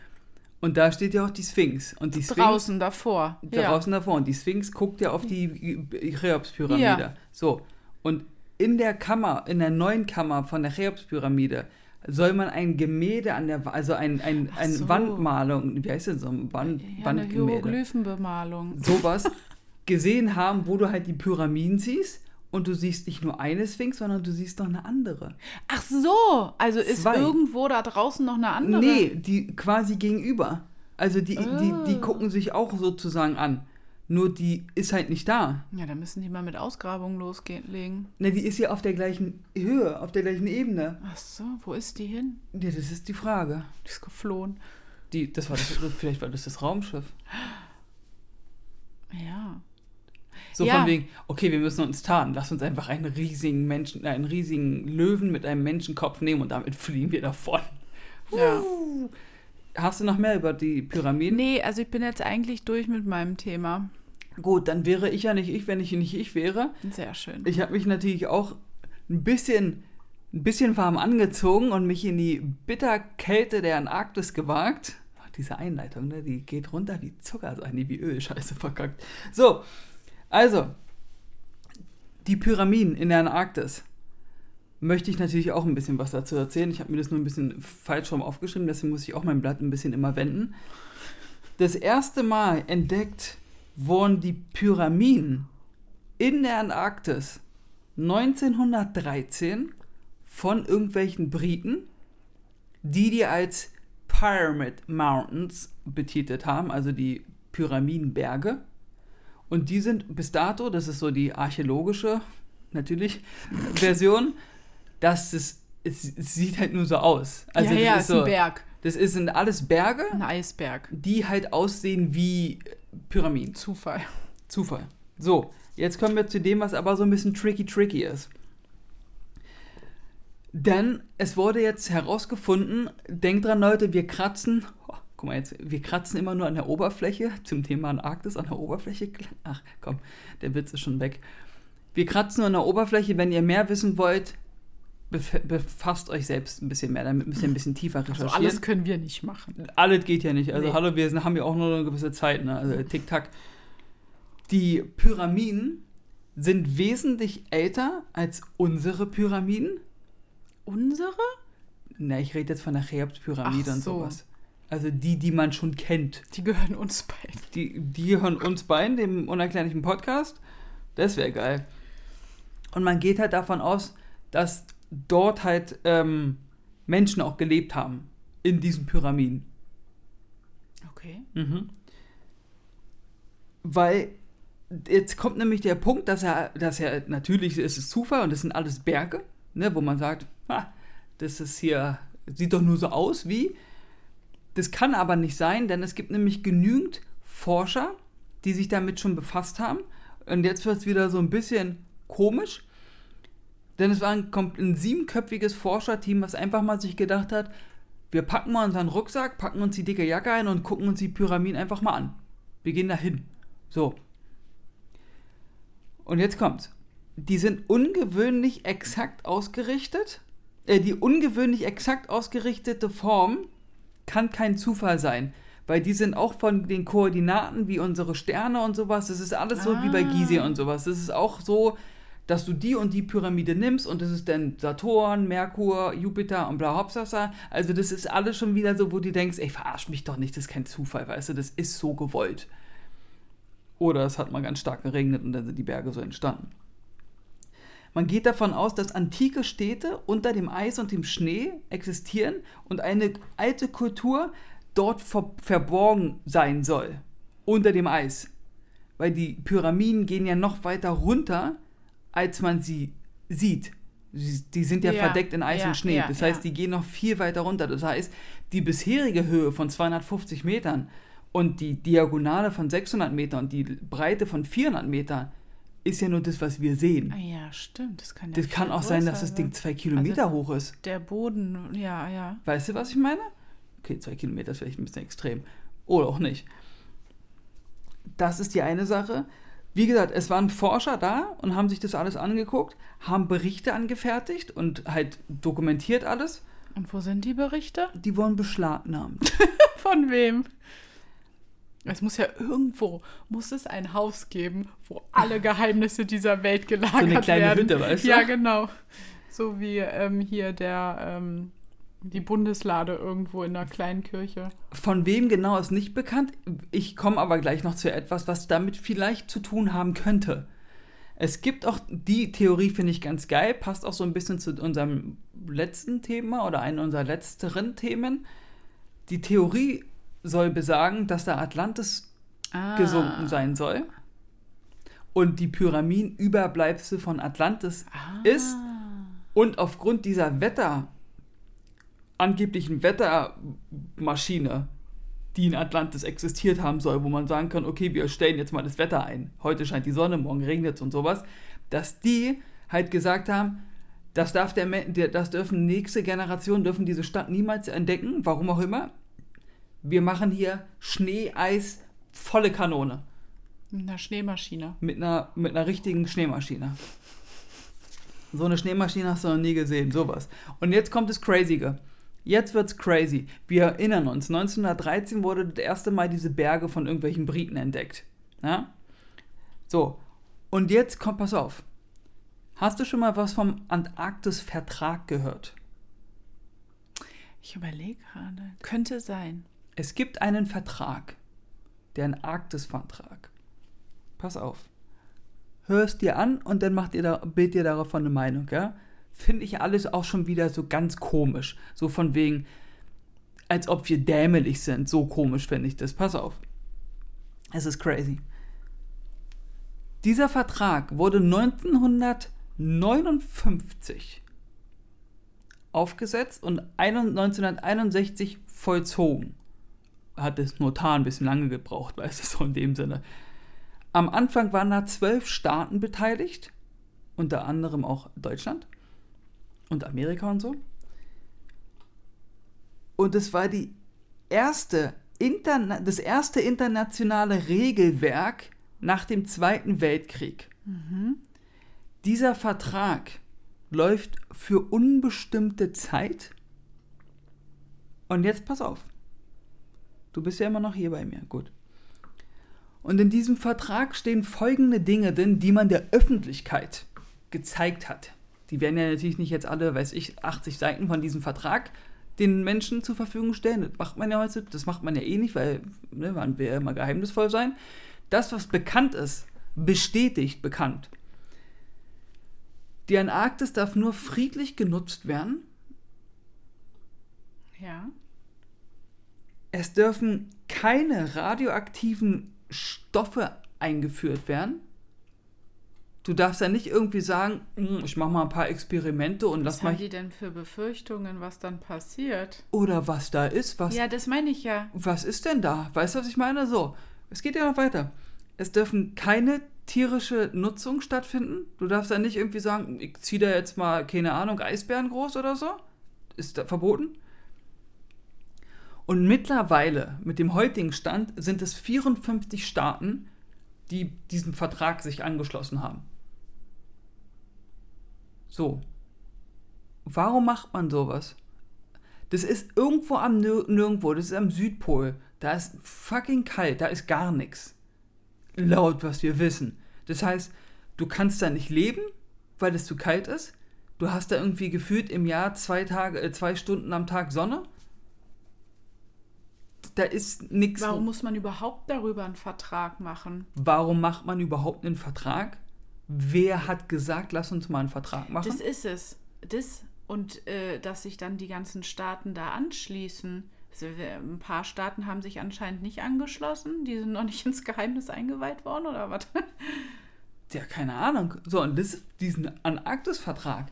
Und da steht ja auch die Sphinx. Und die Sphinx Draußen davor. Ja. draußen davor. Und die Sphinx guckt ja auf die Cheops-Pyramide. Ja. So. Und in der Kammer, in der neuen Kammer von der Cheops-Pyramide, soll man ein Gemälde an der, also ein, ein, eine so. Wandmalung, wie heißt das so, ein Wand, Ja, eine Wandgemälde, Hieroglyphenbemalung. sowas gesehen haben, wo du halt die Pyramiden siehst und du siehst nicht nur eine Sphinx, sondern du siehst noch eine andere. Ach so, also ist Zwei. irgendwo da draußen noch eine andere? Nee, die quasi gegenüber. Also die, die, die Oh. gucken sich auch sozusagen an. Nur die ist halt nicht da. Ja, da müssen die mal mit Ausgrabungen loslegen. Ne, die ist ja auf der gleichen Höhe, auf der gleichen Ebene. Ach so, wo ist die hin? Ja, das ist die Frage. Die ist geflohen. Die, das war das, vielleicht war das das Raumschiff. Ja. So Ja. von wegen, okay, wir müssen uns tarnen. Lass uns einfach einen riesigen Menschen, einen riesigen Löwen mit einem Menschenkopf nehmen und damit fliehen wir davon. ja. Hast du noch mehr über die Pyramiden? Nee, also ich bin jetzt eigentlich durch mit meinem Thema. Gut, dann wäre ich ja nicht ich, wenn ich nicht ich wäre. Sehr schön. Ich habe mich natürlich auch ein bisschen, ein bisschen warm angezogen und mich in die Bitterkälte der Antarktis gewagt. Ach, Diese Einleitung, ne, die geht runter wie Zucker, also nee, wie Öl, scheiße verkackt. So, also, die Pyramiden in der Antarktis. Möchte ich natürlich auch ein bisschen was dazu erzählen. Ich habe mir das nur ein bisschen falsch rum aufgeschrieben, deswegen muss ich auch mein Blatt ein bisschen immer wenden. Das erste Mal entdeckt wurden die Pyramiden in der Antarktis 1913 von irgendwelchen Briten, die die als Pyramid Mountains betitelt haben, also die Pyramidenberge. Und die sind bis dato, das ist so die archäologische, natürlich, Version, dass es, es, es sieht halt nur so aus. Also ja, das ja, ist ist so, ein Berg. Das ist- sind alles Berge, Ein Eisberg. die halt aussehen wie Pyramiden. Zufall. Zufall. So, jetzt kommen wir zu dem, was aber so ein bisschen tricky tricky ist. Denn es wurde jetzt herausgefunden, denkt dran Leute, wir kratzen, oh, guck mal jetzt, wir kratzen immer nur an der Oberfläche, zum Thema Antarktis an der Oberfläche. Ach komm, der Witz ist schon weg. Wir kratzen nur an der Oberfläche, wenn ihr mehr wissen wollt, bef befasst euch selbst ein bisschen mehr, damit müsst ihr ein bisschen tiefer Also recherchieren. alles können wir nicht machen. Alles geht ja nicht. Also Nee. hallo, wir sind, haben ja auch nur eine gewisse Zeit, ne? Also tick-tack. Die Pyramiden sind wesentlich älter als unsere Pyramiden. Unsere? Na, ich rede jetzt von der Cheops-Pyramide und so. sowas. Also die, die man schon kennt. Die gehören uns beiden. Die, die hören uns beiden, dem unerklärlichen Podcast. Das wäre geil. Und man geht halt davon aus, dass dort halt ähm, Menschen auch gelebt haben. in diesen Pyramiden. Okay. Mhm. Weil jetzt kommt nämlich der Punkt, dass er, dass er natürlich ist es Zufall und das sind alles Berge, ne, wo man sagt, ah, das ist hier, sieht doch nur so aus wie. Das kann aber nicht sein, denn es gibt nämlich genügend Forscher, die sich damit schon befasst haben. Und jetzt wird es wieder so ein bisschen komisch, denn es war ein, ein siebenköpfiges Forscherteam, was einfach mal sich gedacht hat, wir packen mal unseren Rucksack, packen uns die dicke Jacke ein und gucken uns die Pyramiden einfach mal an. Wir gehen da hin. So. Und jetzt kommt's. Die sind ungewöhnlich exakt ausgerichtet. Äh, die ungewöhnlich exakt ausgerichtete Form kann kein Zufall sein. Weil die sind auch von den Koordinaten wie unsere Sterne und sowas. Das ist alles so ah. wie bei Gizeh und sowas. Das ist auch so, dass du die und die Pyramide nimmst und das ist dann Saturn, Merkur, Jupiter und bla hopsasa. Also das ist alles schon wieder so, wo du denkst, ey, verarsch mich doch nicht, das ist kein Zufall, weißt du, das ist so gewollt. Oder es hat mal ganz stark geregnet und dann sind die Berge so entstanden. Man geht davon aus, dass antike Städte unter dem Eis und dem Schnee existieren und eine alte Kultur dort ver verborgen sein soll. Unter dem Eis. Weil die Pyramiden gehen ja noch weiter runter, als man sie sieht. Die sind ja, ja verdeckt in Eis ja, und Schnee. das heißt, die gehen noch viel weiter runter. Das heißt, die bisherige Höhe von 250 Metern und die Diagonale von 600 Metern und die Breite von 400 Metern ist ja nur das, was wir sehen. Ah ja, stimmt. Das kann, ja das kann auch sein, dass das Ding zwei Kilometer also hoch ist. Der Boden, ja, ja. Weißt du, was ich meine? Okay, zwei Kilometer ist vielleicht ein bisschen extrem. Oder auch nicht. Das ist die eine Sache. Wie gesagt, es waren Forscher da und haben sich das alles angeguckt, haben Berichte angefertigt und halt dokumentiert alles. Und wo sind die Berichte? Die wurden beschlagnahmt. Von wem? Es muss ja irgendwo, muss es ein Haus geben, wo alle Geheimnisse dieser Welt gelagert werden. So eine kleine werden. Hütte, weißt du? Ja, genau. So wie ähm, hier der, ähm, die Bundeslade irgendwo in einer kleinen Kirche. Von wem genau ist nicht bekannt. Ich komme aber gleich noch zu etwas, was damit vielleicht zu tun haben könnte. Es gibt auch die Theorie, finde ich ganz geil, passt auch so ein bisschen zu unserem letzten Thema oder einem unserer letzteren Themen. Die Theorie soll besagen, dass der Atlantis ah. gesunken sein soll und die Pyramiden Überbleibsel von Atlantis ah. ist und aufgrund dieser Wetter angeblichen Wettermaschine, die in Atlantis existiert haben soll, wo man sagen kann, okay, wir stellen jetzt mal das Wetter ein. Heute scheint die Sonne, morgen regnet es und sowas, dass die halt gesagt haben, das darf der, das dürfen nächste Generationen dürfen diese Stadt niemals entdecken, warum auch immer wir machen hier Schnee, Eis, volle Kanone. Mit einer Schneemaschine. Mit einer, mit einer richtigen Schneemaschine. So eine Schneemaschine hast du noch nie gesehen, sowas. Und jetzt kommt das Crazige. Jetzt wird's crazy. Wir erinnern uns, 1913 wurde das erste Mal diese Berge von irgendwelchen Briten entdeckt. Ja? So. Und jetzt kommt, pass auf. Hast du schon mal was vom Antarktis-Vertrag gehört? Ich überlege gerade. Könnte sein. Es gibt einen Vertrag, der Antarktis-Vertrag. Pass auf. Hör es dir an und dann macht ihr da, bild dir davon eine Meinung, ja? Finde ich alles auch schon wieder so ganz komisch. So von wegen, als ob wir dämlich sind. So komisch finde ich das. Pass auf. Es ist crazy. Dieser Vertrag wurde 1959 aufgesetzt und 1961 vollzogen hat das Notar ein bisschen lange gebraucht, weißt du, so in dem Sinne. Am Anfang waren da zwölf Staaten beteiligt, unter anderem auch Deutschland und Amerika und so. Und es war die erste Interna das erste internationale Regelwerk nach dem Zweiten Weltkrieg. Mhm. Dieser Vertrag läuft für unbestimmte Zeit. Und jetzt pass auf. Du bist ja immer noch hier bei mir. Gut. Und in diesem Vertrag stehen folgende Dinge drin, die man der Öffentlichkeit gezeigt hat. Die werden ja natürlich nicht jetzt alle, weiß ich, 80 Seiten von diesem Vertrag den Menschen zur Verfügung stellen. Das macht man ja heute, das macht man ja eh nicht, weil ne, man will ja immer geheimnisvoll sein. Das, was bekannt ist, bestätigt bekannt. Die Antarktis darf nur friedlich genutzt werden. Ja es dürfen keine radioaktiven Stoffe eingeführt werden. Du darfst ja nicht irgendwie sagen, "Hm, ich mache mal ein paar Experimente und Was lass mal. haben die denn für Befürchtungen, was dann passiert? Oder was da ist, was Ja, das meine ich ja. was ist denn da? Weißt du, was ich meine? So, es geht ja noch weiter. Es dürfen keine tierische Nutzung stattfinden. Du darfst ja nicht irgendwie sagen, ich ziehe da jetzt mal, keine Ahnung, Eisbären groß oder so. Ist da verboten. Und mittlerweile, mit dem heutigen Stand, sind es 54 Staaten, die diesem Vertrag sich angeschlossen haben. So. Warum macht man sowas? Das ist irgendwo am Nir Nirgendwo, das ist am Südpol. Da ist fucking kalt, da ist gar nichts. Laut, was wir wissen. Das heißt, du kannst da nicht leben, weil es zu kalt ist. Du hast da irgendwie gefühlt im Jahr zwei Tage, äh, zwei Stunden am Tag Sonne. Da ist nichts. Warum muss man überhaupt darüber einen Vertrag machen? Warum macht man überhaupt einen Vertrag? Wer hat gesagt, lass uns mal einen Vertrag machen? Das ist es. Das und äh, dass sich dann die ganzen Staaten da anschließen. Also, ein paar Staaten haben sich anscheinend nicht angeschlossen. Die sind noch nicht ins Geheimnis eingeweiht worden oder was? Ja, keine Ahnung. So, und das, diesen Antarktis-Vertrag,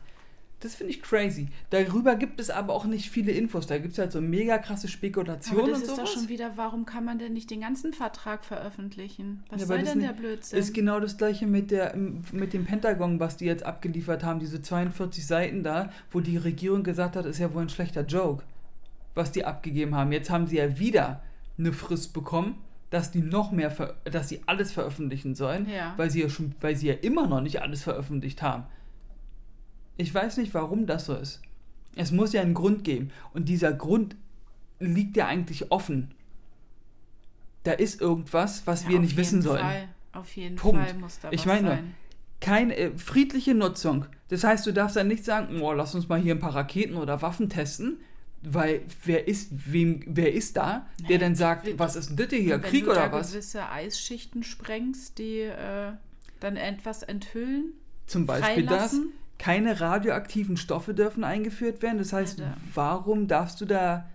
das finde ich crazy. Darüber gibt es aber auch nicht viele Infos. Da gibt es halt so mega krasse Spekulationen Aber das und ist sowas. doch schon wieder, warum kann man denn nicht den ganzen Vertrag veröffentlichen? Was Ja, soll denn der Blödsinn? ist genau das gleiche mit, der, mit dem Pentagon, was die jetzt abgeliefert haben, diese 42 Seiten da, wo die Regierung gesagt hat, ist ja wohl ein schlechter Joke, was die abgegeben haben. Jetzt haben sie ja wieder eine Frist bekommen, dass die noch mehr, dass sie alles veröffentlichen sollen, Ja. weil sie ja schon, weil sie ja immer noch nicht alles veröffentlicht haben. Ich weiß nicht, warum das so ist. Es muss ja einen Grund geben. Und dieser Grund liegt ja eigentlich offen. Da ist irgendwas, was Ja, wir nicht wissen sollen. Fall. Auf jeden Punkt. Fall muss da Ich was meine, sein. keine äh, friedliche Nutzung. Das heißt, du darfst dann nicht sagen, oh, lass uns mal hier ein paar Raketen oder Waffen testen, weil wer ist, wem, wer ist da, der Nee, dann sagt, wir- was ist denn das hier, wenn Krieg du oder da was? gewisse Eisschichten sprengst, die äh, dann etwas enthüllen, Zum Beispiel das. Keine radioaktiven Stoffe dürfen eingeführt werden. Das heißt, Alter. warum darfst du da,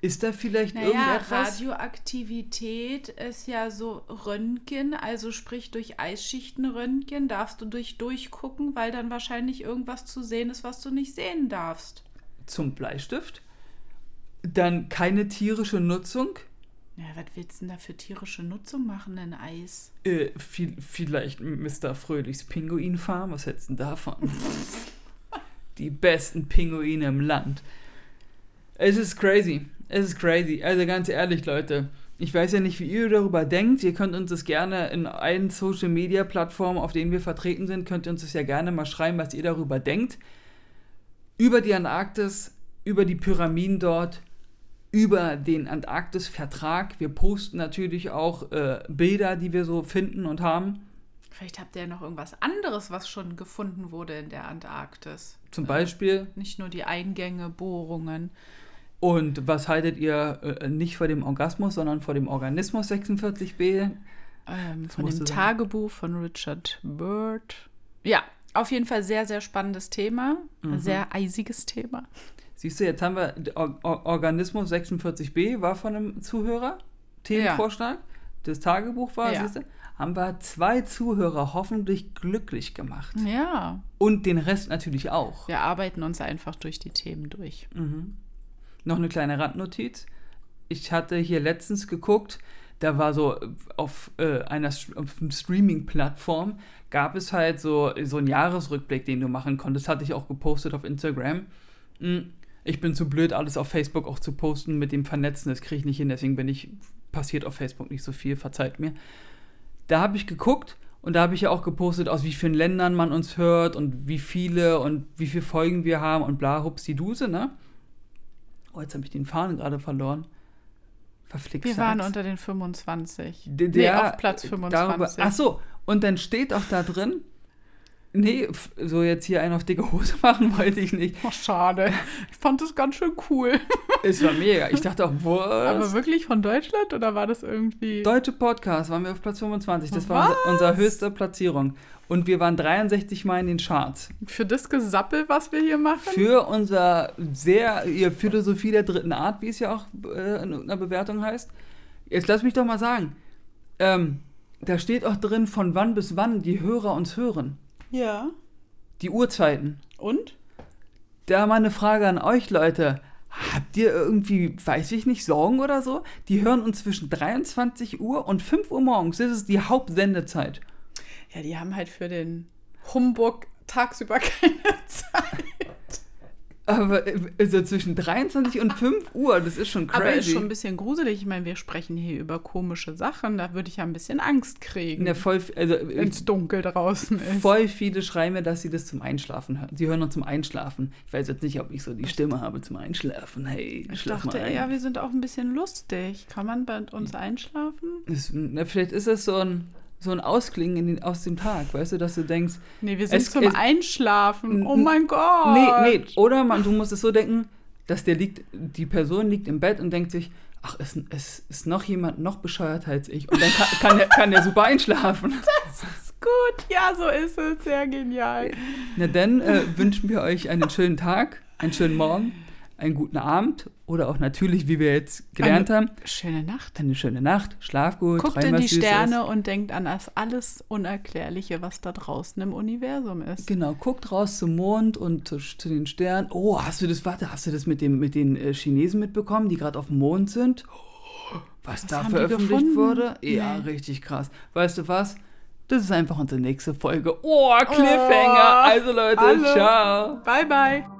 ist da vielleicht Naja, irgendetwas? Radioaktivität ist ja so Röntgen, also sprich durch Eisschichtenröntgen darfst du durch durchgucken, weil dann wahrscheinlich irgendwas zu sehen ist, was du nicht sehen darfst. Zum Bleistift. Dann keine tierische Nutzung. Ja, was willst du denn da für tierische Nutzung machen in Eis? Äh, viel, vielleicht Mr. Fröhlichs Pinguinfarm, was hältst du denn davon? Die besten Pinguine im Land. Es ist crazy. Es ist crazy. Also ganz ehrlich, Leute. Ich weiß ja nicht, wie ihr darüber denkt. Ihr könnt uns das gerne in allen Social Media Plattformen, auf denen wir vertreten sind, könnt ihr uns das ja gerne mal schreiben, was ihr darüber denkt. Über die Antarktis, über die Pyramiden dort, über den Antarktis-Vertrag. Wir posten natürlich auch äh, Bilder, die wir so finden und haben. Vielleicht habt ihr ja noch irgendwas anderes, was schon gefunden wurde in der Antarktis. Zum Beispiel. Nicht nur die Eingänge, Bohrungen. Und was haltet ihr äh, nicht vor dem Orgasmus, sondern vor dem Organismus 46b? Ähm, von dem. Tagebuch von Richard Byrd. Ja, auf jeden Fall sehr, sehr spannendes Thema. Mhm. Sehr eisiges Thema. Siehst du, jetzt haben wir Or Or Organismus 46b, war von einem Zuhörer, Themenvorschlag. Das Tagebuch war, Ja. siehst du, haben wir zwei Zuhörer hoffentlich glücklich gemacht. Ja, Und den Rest natürlich auch. wir arbeiten uns einfach durch die Themen durch. Noch eine kleine Randnotiz. Ich hatte hier letztens geguckt, da war so auf äh, einer auf Streaming-Plattform gab es halt so, so einen Jahresrückblick, den du machen konntest. Hatte ich auch gepostet auf Instagram. Ich bin zu blöd, alles auf Facebook auch zu posten mit dem Vernetzen. Das kriege ich nicht hin, deswegen bin ich, passiert auf Facebook nicht so viel, verzeiht mir. Da habe ich geguckt und da habe ich ja auch gepostet, aus wie vielen Ländern man uns hört und wie viele und wie viele Folgen wir haben und bla, hups, die Duse, ne? Oh, jetzt habe ich den Faden gerade verloren. Verflixt. Wir waren unter den 25. D nee, der- auf Platz Darüber, 25. ach so, und dann steht auch da drin, Nee, so jetzt hier einen auf dicke Hose machen wollte ich nicht. Oh, schade. Ich fand das ganz schön cool. Es war mega. Ich dachte auch, Aber was? wirklich von Deutschland oder war das irgendwie. Deutsche Podcast waren wir auf Platz 25. Das war unser, unsere höchste Platzierung. Und wir waren 63 Mal in den Charts. Für das Gesappel, was wir hier machen? Für unser sehr, ihr Philosophie der dritten Art, wie es ja auch äh, in irgendeiner Bewertung heißt. Jetzt lass mich doch mal sagen. Ähm, da steht auch drin, von wann bis wann die Hörer uns hören. Ja. Die Uhrzeiten. Und? Da mal eine Frage an euch, Leute. Habt ihr irgendwie, weiß ich nicht, Sorgen oder so? Die hören uns zwischen 23 Uhr und 5 Uhr morgens. Das ist die Hauptsendezeit. Ja, die haben halt für den Humbug tagsüber keine Zeit. Aber äh, also zwischen 23 und 5 Uhr, das ist schon crazy. Aber ist schon ein bisschen gruselig. Ich meine, wir sprechen hier über komische Sachen. Da würde ich ja ein bisschen Angst kriegen, ja, voll, also, wenn es dunkel draußen ist. voll viele schreiben mir, dass sie das zum Einschlafen hören. Sie hören uns zum Einschlafen. Ich weiß jetzt nicht, ob ich so die Stimme habe zum Einschlafen. Hey, Ich schlaf dachte mal ein. eher, wir sind auch ein bisschen lustig. Kann man bei uns einschlafen? Das, na, vielleicht ist es so ein, so ein Ausklingen in den, aus dem Tag, weißt du, dass du denkst, Nee, wir sind Es- zum es- Einschlafen. Oh mein Gott. Nee, nee. Oder man, du musst es so denken, dass der liegt, die Person liegt im Bett und denkt sich, ach, es, es ist noch jemand noch bescheuerter als ich. Und dann kann, kann, der, kann der super einschlafen. Das ist gut. Ja, so ist es. Sehr genial. Na dann äh, wünschen wir euch einen schönen Tag, einen schönen Morgen, einen guten Abend oder auch natürlich, wie wir jetzt gelernt haben, Schöne Nacht. eine schöne Nacht, schlaf gut, Guckt in was die. Sterne und denkt an das alles Unerklärliche, was da draußen im Universum ist. Genau, guckt raus zum Mond und zu, zu den Sternen. Oh, hast du das, warte, hast du das mit, dem, mit den äh, Chinesen mitbekommen, die gerade auf dem Mond sind? Was, da haben die veröffentlicht wurde? Ja, Nee. richtig krass. Weißt du was? Das ist einfach unsere nächste Folge. Oh, Cliffhanger. Oh, also Leute, hallo. ciao. Bye, bye.